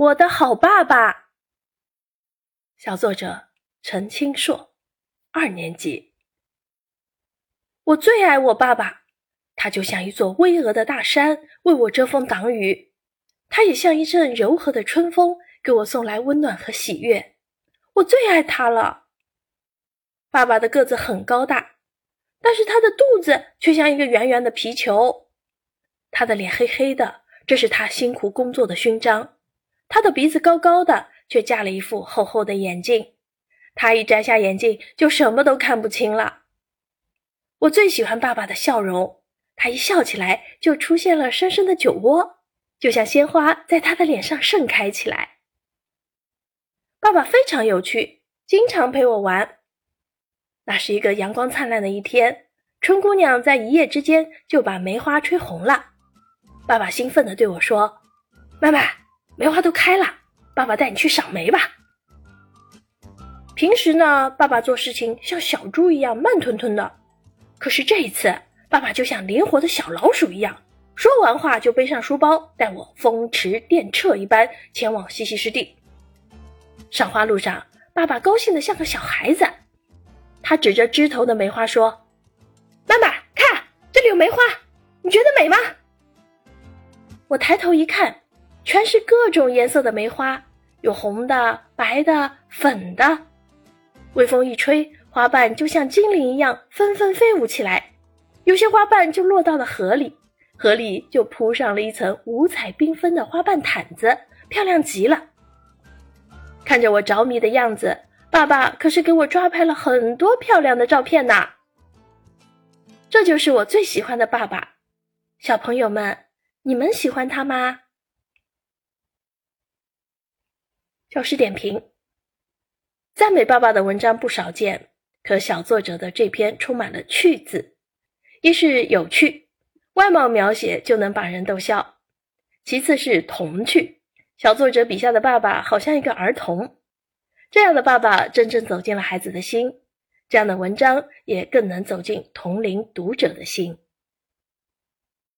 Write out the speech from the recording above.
我的好爸爸。小作者陈清硕，二年级。我最爱我爸爸，他就像一座巍峨的大山，为我遮风挡雨；他也像一阵柔和的春风，给我送来温暖和喜悦。我最爱他了。爸爸的个子很高大，但是他的肚子却像一个圆圆的皮球。他的脸黑黑的，这是他辛苦工作的勋章。他的鼻子高高的，却架了一副厚厚的眼镜。他一摘下眼镜，就什么都看不清了。我最喜欢爸爸的笑容，他一笑起来，就出现了深深的酒窝，就像鲜花在他的脸上盛开起来。爸爸非常有趣，经常陪我玩。那是一个阳光灿烂的一天，春姑娘在一夜之间就把梅花吹红了。爸爸兴奋地对我说：“妈妈。”梅花都开了，爸爸带你去赏梅吧。平时呢，爸爸做事情像小猪一样慢吞吞的，可是这一次，爸爸就像灵活的小老鼠一样，说完话就背上书包，带我风驰电掣一般前往西溪湿地。赏花路上，爸爸高兴的像个小孩子，他指着枝头的梅花说：“妈妈，看，这里有梅花，你觉得美吗？”我抬头一看。全是各种颜色的梅花，有红的、白的、粉的。微风一吹，花瓣就像精灵一样纷纷飞舞起来。有些花瓣就落到了河里，河里就铺上了一层五彩缤纷的花瓣毯子，漂亮极了。看着我着迷的样子，爸爸可是给我抓拍了很多漂亮的照片呢。这就是我最喜欢的爸爸。小朋友们，你们喜欢他吗？教师点评：赞美爸爸的文章不少见，可小作者的这篇充满了趣字。一是有趣，外貌描写就能把人逗笑；其次是童趣，小作者笔下的爸爸好像一个儿童。这样的爸爸真正走进了孩子的心，这样的文章也更能走进同龄读者的心。